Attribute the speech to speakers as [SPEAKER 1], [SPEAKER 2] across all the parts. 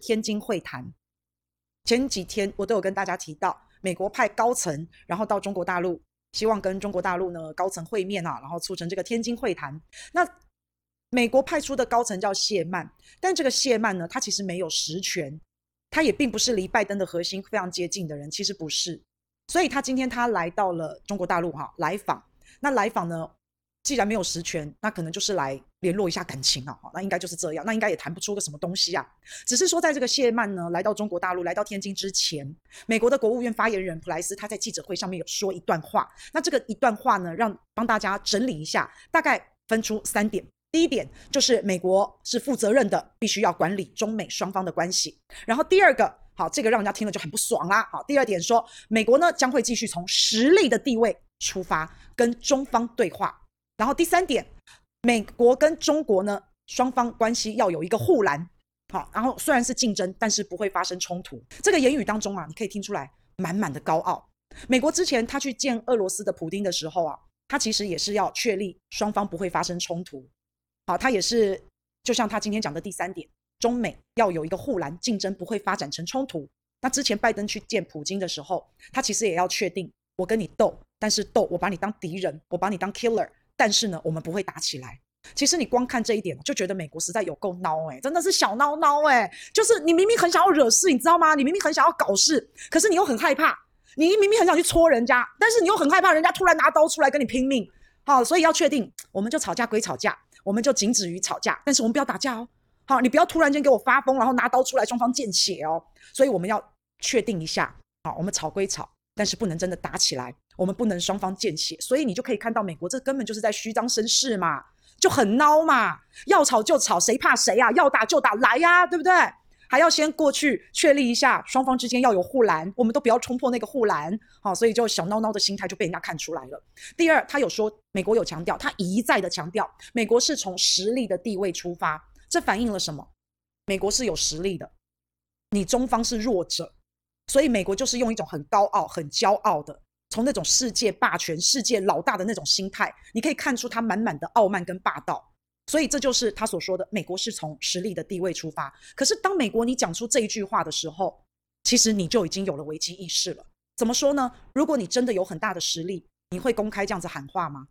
[SPEAKER 1] 天津会谈。前几天我都有跟大家提到，美国派高层，然后到中国大陆，希望跟中国大陆呢高层会面啊，然后促成这个天津会谈。那美国派出的高层叫谢曼，但这个谢曼呢，他其实没有实权，他也并不是离拜登的核心非常接近的人，其实不是。所以他今天他来到了中国大陆哈，来访。那来访呢，既然没有实权，那可能就是来联络一下感情啊，那应该就是这样，那应该也谈不出个什么东西啊。只是说，在这个谢曼呢来到中国大陆，来到天津之前，美国的国务院发言人普莱斯他在记者会上面有说一段话。那这个一段话呢，让帮大家整理一下，大概分出三点。第一点就是美国是负责任的，必须要管理中美双方的关系。然后第二个，好，这个让人家听了就很不爽啦。好，第二点说，美国呢将会继续从实力的地位出发，跟中方对话。然后第三点，美国跟中国呢双方关系要有一个护栏。好，然后虽然是竞争，但是不会发生冲突。这个言语当中啊，你可以听出来满满的高傲。美国之前他去见俄罗斯的普丁的时候啊，他其实也是要确立双方不会发生冲突。好，他也是，就像他今天讲的第三点，中美要有一个护栏，竞争不会发展成冲突。那之前拜登去见普京的时候，他其实也要确定，我跟你斗，但是斗，我把你当敌人，我把你当 killer，但是呢，我们不会打起来。其实你光看这一点，就觉得美国实在有够孬哎，真的是小孬孬哎，就是你明明很想要惹事，你知道吗？你明明很想要搞事，可是你又很害怕，你明明很想去戳人家，但是你又很害怕人家突然拿刀出来跟你拼命。好，所以要确定，我们就吵架归吵架。我们就仅止于吵架，但是我们不要打架哦。好，你不要突然间给我发疯，然后拿刀出来，双方见血哦。所以我们要确定一下，好，我们吵归吵，但是不能真的打起来，我们不能双方见血。所以你就可以看到，美国这根本就是在虚张声势嘛，就很孬嘛，要吵就吵，谁怕谁呀？要打就打，来呀，对不对？还要先过去确立一下，双方之间要有护栏，我们都不要冲破那个护栏，好，所以就小孬孬的心态就被人家看出来了。第二，他有说，美国有强调，他一再的强调，美国是从实力的地位出发，这反映了什么？美国是有实力的，你中方是弱者，所以美国就是用一种很高傲、很骄傲的，从那种世界霸权、世界老大的那种心态，你可以看出他满满的傲慢跟霸道。所以这就是他所说的，美国是从实力的地位出发。可是当美国你讲出这一句话的时候，其实你就已经有了危机意识了。怎么说呢？如果你真的有很大的实力，你会公开这样子喊话吗？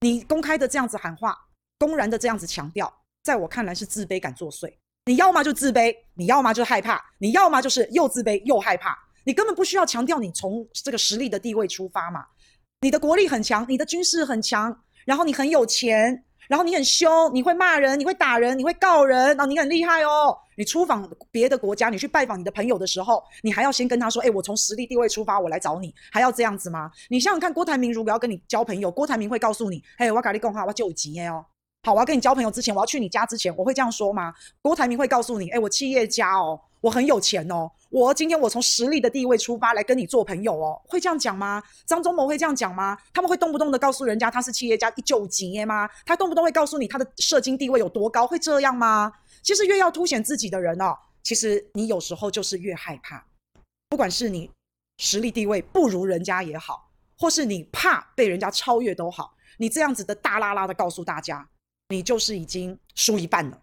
[SPEAKER 1] 你公开的这样子喊话，公然的这样子强调，在我看来是自卑感作祟。你要么就自卑，你要么就害怕，你要么就是又自卑又害怕。你根本不需要强调你从这个实力的地位出发嘛。你的国力很强，你的军事很强，然后你很有钱。然后你很凶，你会骂人，你会打人，你会告人，然后你很厉害哦。你出访别的国家，你去拜访你的朋友的时候，你还要先跟他说：“哎，我从实力地位出发，我来找你，还要这样子吗？”你想想看，郭台铭如果要跟你交朋友，郭台铭会告诉你：“嘿，我跟你讲话，我就有急哦。好，我要跟你交朋友之前，我要去你家之前，我会这样说吗？”郭台铭会告诉你：“哎，我企业家哦。”我很有钱哦，我今天我从实力的地位出发来跟你做朋友哦，会这样讲吗？张忠谋会这样讲吗？他们会动不动的告诉人家他是企业家一九几耶吗？他动不动会告诉你他的社经地位有多高？会这样吗？其实越要凸显自己的人哦，其实你有时候就是越害怕，不管是你实力地位不如人家也好，或是你怕被人家超越都好，你这样子的大拉拉的告诉大家，你就是已经输一半了。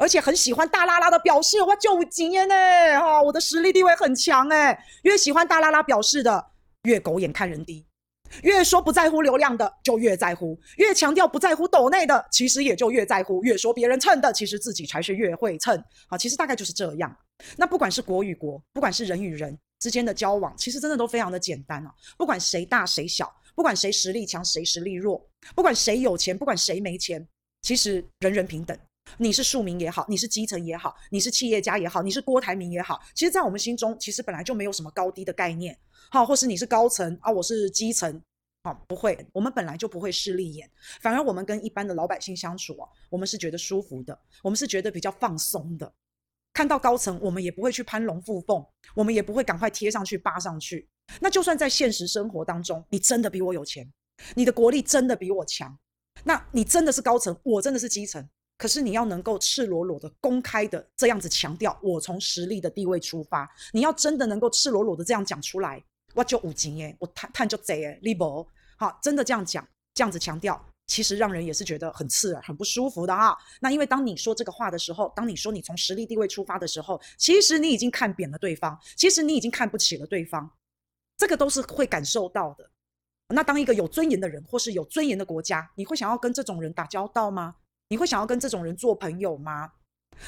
[SPEAKER 1] 而且很喜欢大拉拉的表示，我就经验呢，哈，我的实力地位很强哎。越喜欢大拉拉表示的，越狗眼看人低；越说不在乎流量的，就越在乎；越强调不在乎抖内的，其实也就越在乎；越说别人蹭的，其实自己才是越会蹭。啊，其实大概就是这样。那不管是国与国，不管是人与人之间的交往，其实真的都非常的简单啊。不管谁大谁小，不管谁实力强谁实力弱，不管谁有钱，不管谁没钱，其实人人平等。你是庶民也好，你是基层也好，你是企业家也好，你是郭台铭也好，其实，在我们心中，其实本来就没有什么高低的概念，好，或是你是高层啊，我是基层，好，不会，我们本来就不会势利眼，反而我们跟一般的老百姓相处啊，我们是觉得舒服的，我们是觉得比较放松的，看到高层，我们也不会去攀龙附凤，我们也不会赶快贴上去扒上去。那就算在现实生活当中，你真的比我有钱，你的国力真的比我强，那你真的是高层，我真的是基层。可是你要能够赤裸裸的、公开的这样子强调，我从实力的地位出发。你要真的能够赤裸裸的这样讲出来，我就五斤耶，我探探就贼耶，立博好，真的这样讲，这样子强调，其实让人也是觉得很刺耳、很不舒服的哈。那因为当你说这个话的时候，当你说你从实力地位出发的时候，其实你已经看扁了对方，其实你已经看不起了对方，这个都是会感受到的。那当一个有尊严的人，或是有尊严的国家，你会想要跟这种人打交道吗？你会想要跟这种人做朋友吗？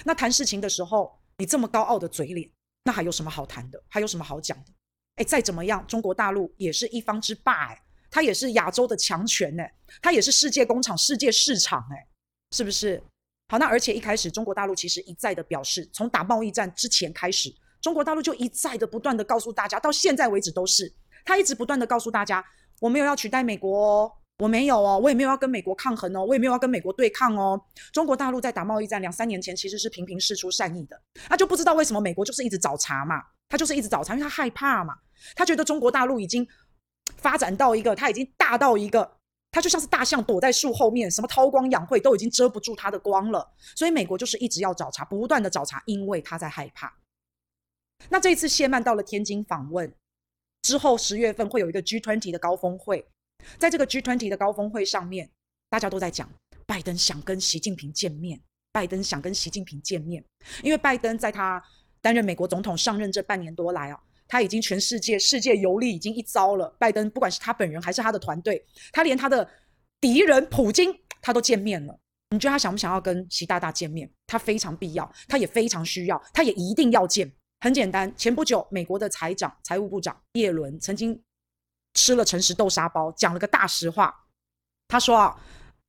[SPEAKER 1] 那谈事情的时候，你这么高傲的嘴脸，那还有什么好谈的？还有什么好讲的？哎，再怎么样，中国大陆也是一方之霸哎。它也是亚洲的强权哎，它也是世界工厂、世界市场哎，是不是？好，那而且一开始中国大陆其实一再的表示，从打贸易战之前开始，中国大陆就一再的不断的告诉大家，到现在为止都是，他一直不断的告诉大家，我没有要取代美国哦，我没有哦，我也没有要跟美国抗衡哦，我也没有要跟美国对抗哦。中国大陆在打贸易战两三年前其实是频频释出善意的，他就不知道为什么美国就是一直找茬嘛，他就是一直找茬，因为他害怕嘛，他觉得中国大陆已经。发展到一个，他已经大到一个，他就像是大象躲在树后面，什么韬光养晦都已经遮不住他的光了。所以美国就是一直要找茬，不断的找茬，因为他在害怕。那这一次谢曼到了天津访问之后，十月份会有一个 G20 的高峰会，在这个 G20 的高峰会上面，大家都在讲拜登想跟习近平见面，拜登想跟习近平见面，因为拜登在他担任美国总统上任这半年多来啊。他已经全世界世界游历已经一遭了。拜登不管是他本人还是他的团队，他连他的敌人普京他都见面了。你觉得他想不想要跟习大大见面？他非常必要，他也非常需要，他也一定要见。很简单，前不久美国的财长、财务部长叶伦曾经吃了诚实豆沙包，讲了个大实话。他说啊，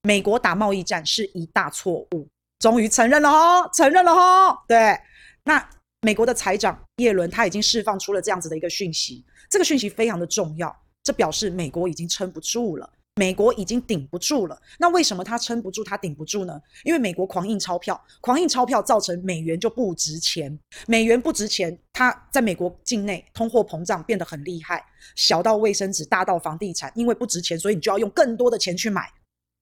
[SPEAKER 1] 美国打贸易战是一大错误，终于承认了哦，承认了哦。对，那。美国的财长耶伦他已经释放出了这样子的一个讯息，这个讯息非常的重要，这表示美国已经撑不住了，美国已经顶不住了。那为什么他撑不住，他顶不住呢？因为美国狂印钞票，狂印钞票造成美元就不值钱，美元不值钱，它在美国境内通货膨胀变得很厉害，小到卫生纸，大到房地产，因为不值钱，所以你就要用更多的钱去买。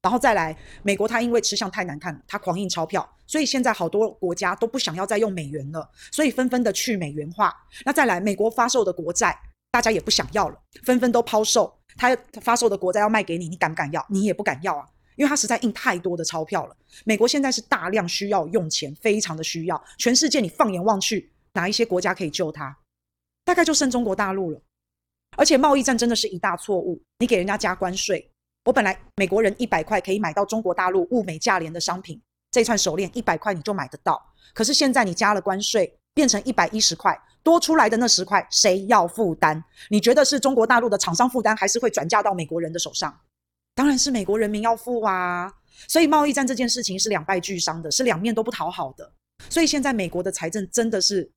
[SPEAKER 1] 然后再来，美国它因为吃相太难看了，它狂印钞票，所以现在好多国家都不想要再用美元了，所以纷纷的去美元化。那再来，美国发售的国债，大家也不想要了，纷纷都抛售。他发售的国债要卖给你，你敢不敢要？你也不敢要啊，因为他实在印太多的钞票了。美国现在是大量需要用钱，非常的需要。全世界你放眼望去，哪一些国家可以救他？大概就剩中国大陆了。而且贸易战真的是一大错误，你给人家加关税。我本来美国人一百块可以买到中国大陆物美价廉的商品，这串手链一百块你就买得到。可是现在你加了关税，变成一百一十块，多出来的那十块谁要负担？你觉得是中国大陆的厂商负担，还是会转嫁到美国人的手上？当然是美国人民要付啊！所以贸易战这件事情是两败俱伤的，是两面都不讨好的。所以现在美国的财政真的是，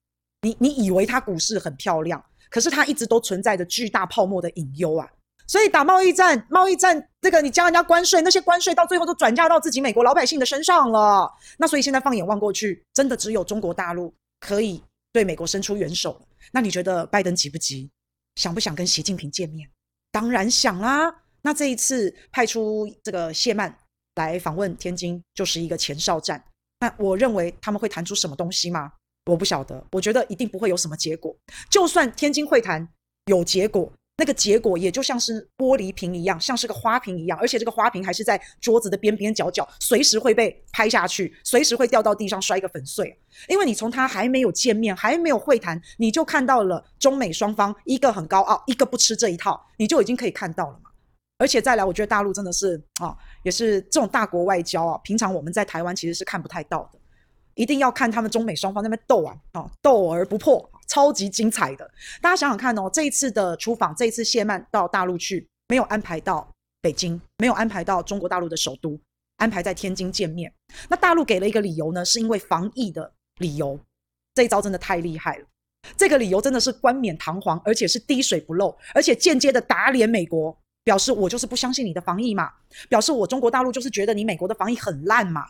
[SPEAKER 1] 你你以为它股市很漂亮，可是它一直都存在着巨大泡沫的隐忧啊！所以打贸易战，贸易战这个你加人家关税，那些关税到最后都转嫁到自己美国老百姓的身上了。那所以现在放眼望过去，真的只有中国大陆可以对美国伸出援手了。那你觉得拜登急不急？想不想跟习近平见面？当然想啦。那这一次派出这个谢曼来访问天津，就是一个前哨战。那我认为他们会谈出什么东西吗？我不晓得。我觉得一定不会有什么结果。就算天津会谈有结果。那个结果也就像是玻璃瓶一样，像是个花瓶一样，而且这个花瓶还是在桌子的边边角角，随时会被拍下去，随时会掉到地上摔个粉碎。因为你从他还没有见面，还没有会谈，你就看到了中美双方一个很高傲，一个不吃这一套，你就已经可以看到了嘛。而且再来，我觉得大陆真的是啊，也是这种大国外交啊，平常我们在台湾其实是看不太到的。一定要看他们中美双方那边斗啊，啊，斗而不破，超级精彩的。大家想想看哦，这一次的出访，这一次谢曼到大陆去，没有安排到北京，没有安排到中国大陆的首都，安排在天津见面。那大陆给了一个理由呢，是因为防疫的理由。这一招真的太厉害了，这个理由真的是冠冕堂皇，而且是滴水不漏，而且间接的打脸美国，表示我就是不相信你的防疫嘛，表示我中国大陆就是觉得你美国的防疫很烂嘛。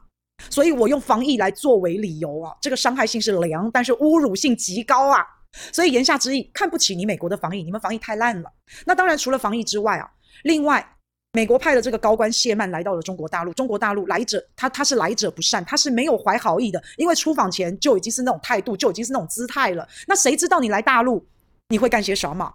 [SPEAKER 1] 所以我用防疫来作为理由啊，这个伤害性是零，但是侮辱性极高啊。所以言下之意，看不起你美国的防疫，你们防疫太烂了。那当然，除了防疫之外啊，另外美国派的这个高官谢曼来到了中国大陆，中国大陆来者他他是来者不善，他是没有怀好意的，因为出访前就已经是那种态度，就已经是那种姿态了。那谁知道你来大陆你会干些什么？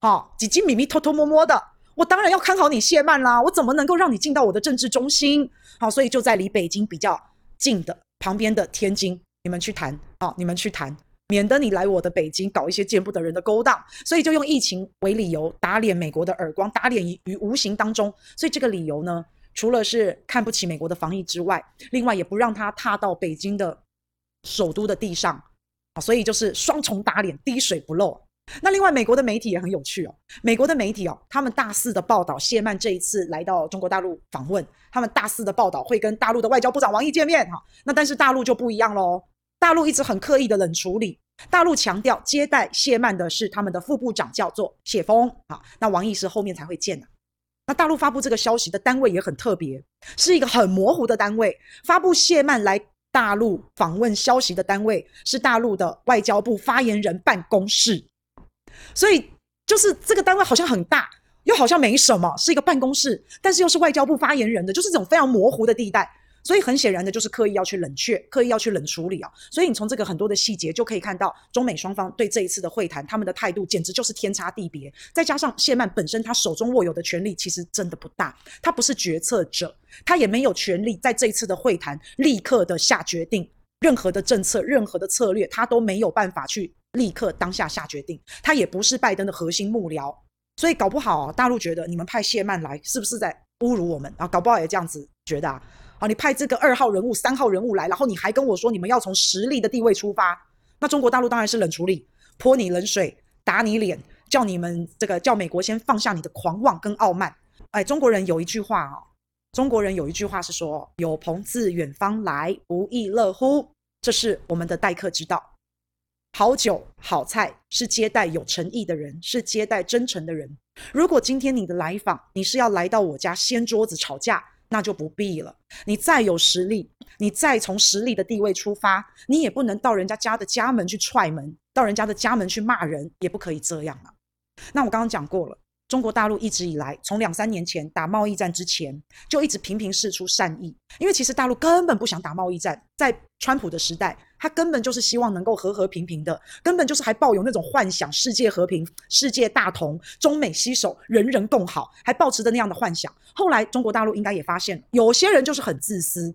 [SPEAKER 1] 好、几斤米米偷偷摸摸的。我当然要看好你谢曼啦，我怎么能够让你进到我的政治中心？好，所以就在离北京比较近的旁边的天津，你们去谈啊，你们去谈，免得你来我的北京搞一些见不得人的勾当。所以就用疫情为理由打脸美国的耳光，打脸于无形当中。所以这个理由呢，除了是看不起美国的防疫之外，另外也不让他踏到北京的首都的地上啊，所以就是双重打脸，滴水不漏。那另外，美国的媒体也很有趣哦。美国的媒体哦，他们大肆的报道谢曼这一次来到中国大陆访问，他们大肆的报道会跟大陆的外交部长王毅见面哈。那但是大陆就不一样喽，大陆一直很刻意的冷处理。大陆强调接待谢曼的是他们的副部长，叫做谢锋啊。那王毅是后面才会见的。那大陆发布这个消息的单位也很特别，是一个很模糊的单位。发布谢曼来大陆访问消息的单位是大陆的外交部发言人办公室。所以就是这个单位好像很大，又好像没什么，是一个办公室，但是又是外交部发言人的，就是这种非常模糊的地带。所以很显然的，就是刻意要去冷却，刻意要去冷处理啊。所以你从这个很多的细节就可以看到，中美双方对这一次的会谈，他们的态度简直就是天差地别。再加上谢曼本身他手中握有的权力其实真的不大，他不是决策者，他也没有权力在这一次的会谈立刻的下决定，任何的政策、任何的策略，他都没有办法去。立刻当下下决定，他也不是拜登的核心幕僚，所以搞不好，大陆觉得你们派谢曼来是不是在侮辱我们啊？搞不好也这样子觉得啊。好，你派这个二号人物、三号人物来，然后你还跟我说你们要从实力的地位出发，那中国大陆当然是冷处理，泼你冷水，打你脸，叫你们这个叫美国先放下你的狂妄跟傲慢。哎，中国人有一句话啊，中国人有一句话是说：“有朋自远方来，不亦乐乎？”这是我们的待客之道。好酒好菜是接待有诚意的人，是接待真诚的人。如果今天你的来访，你是要来到我家掀桌子吵架，那就不必了。你再有实力，你再从实力的地位出发，你也不能到人家家的家门去踹门，到人家的家门去骂人，也不可以这样了。那我刚刚讲过了。中国大陆一直以来，从两三年前打贸易战之前，就一直频频释出善意。因为其实大陆根本不想打贸易战，在川普的时代，他根本就是希望能够和和平平的，根本就是还抱有那种幻想，世界和平、世界大同、中美携手、人人共好，还抱持着那样的幻想。后来中国大陆应该也发现，有些人就是很自私。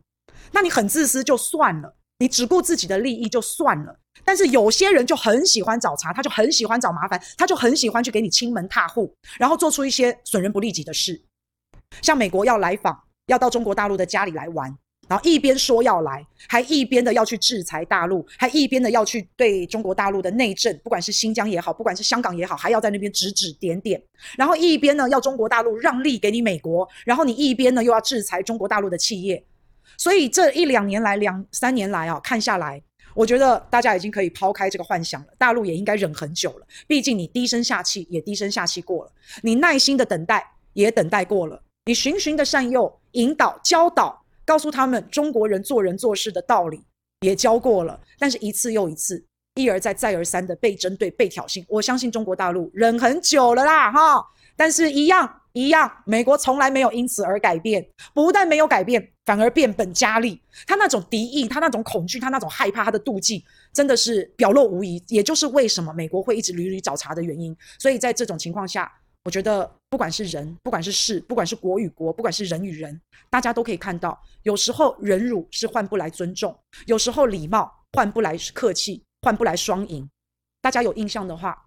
[SPEAKER 1] 那你很自私就算了，你只顾自己的利益就算了。但是有些人就很喜欢找茬，他就很喜欢找麻烦，他就很喜欢去给你亲门踏户，然后做出一些损人不利己的事。像美国要来访，要到中国大陆的家里来玩，然后一边说要来，还一边的要去制裁大陆，还一边的要去对中国大陆的内政，不管是新疆也好，不管是香港也好，还要在那边指指点点，然后一边呢要中国大陆让利给你美国，然后你一边呢又要制裁中国大陆的企业。所以这一两年来，两三年来啊，看下来。我觉得大家已经可以抛开这个幻想了，大陆也应该忍很久了。毕竟你低声下气也低声下气过了，你耐心的等待也等待过了，你循循的善诱、引导、教导，告诉他们中国人做人做事的道理也教过了。但是一次又一次，一而再、再而三的被针对、被挑衅，我相信中国大陆忍很久了啦，哈。但是，一样一样，美国从来没有因此而改变，不但没有改变，反而变本加厉。他那种敌意，他那种恐惧，他那种害怕，他的妒忌，真的是表露无遗。也就是为什么美国会一直屡屡找茬的原因。所以在这种情况下，我觉得不管是人，不管是事，不管是国与国，不管是人与人，大家都可以看到，有时候忍辱是换不来尊重，有时候礼貌换不来客气，换不来双赢。大家有印象的话，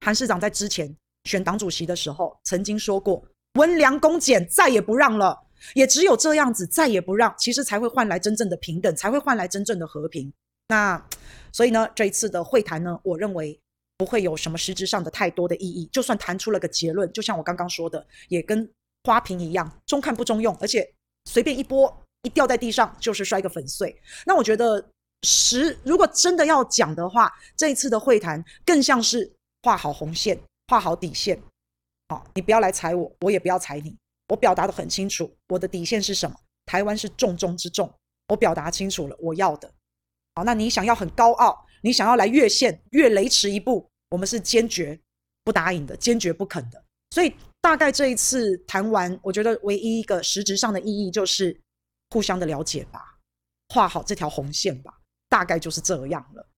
[SPEAKER 1] 韩市长在之前。选党主席的时候，曾经说过“温良恭俭，再也不让了”，也只有这样子，再也不让，其实才会换来真正的平等，才会换来真正的和平。那所以呢，这一次的会谈呢，我认为不会有什么实质上的太多的意义。就算谈出了个结论，就像我刚刚说的，也跟花瓶一样，中看不中用，而且随便一拨一掉在地上就是摔个粉碎。那我觉得实如果真的要讲的话，这一次的会谈更像是画好红线。画好底线，好，你不要来踩我，我也不要踩你。我表达的很清楚，我的底线是什么？台湾是重中之重，我表达清楚了，我要的。好，那你想要很高傲，你想要来越线、越雷池一步，我们是坚决不答应的，坚决不肯的。所以大概这一次谈完，我觉得唯一一个实质上的意义就是互相的了解吧，画好这条红线吧，大概就是这样了。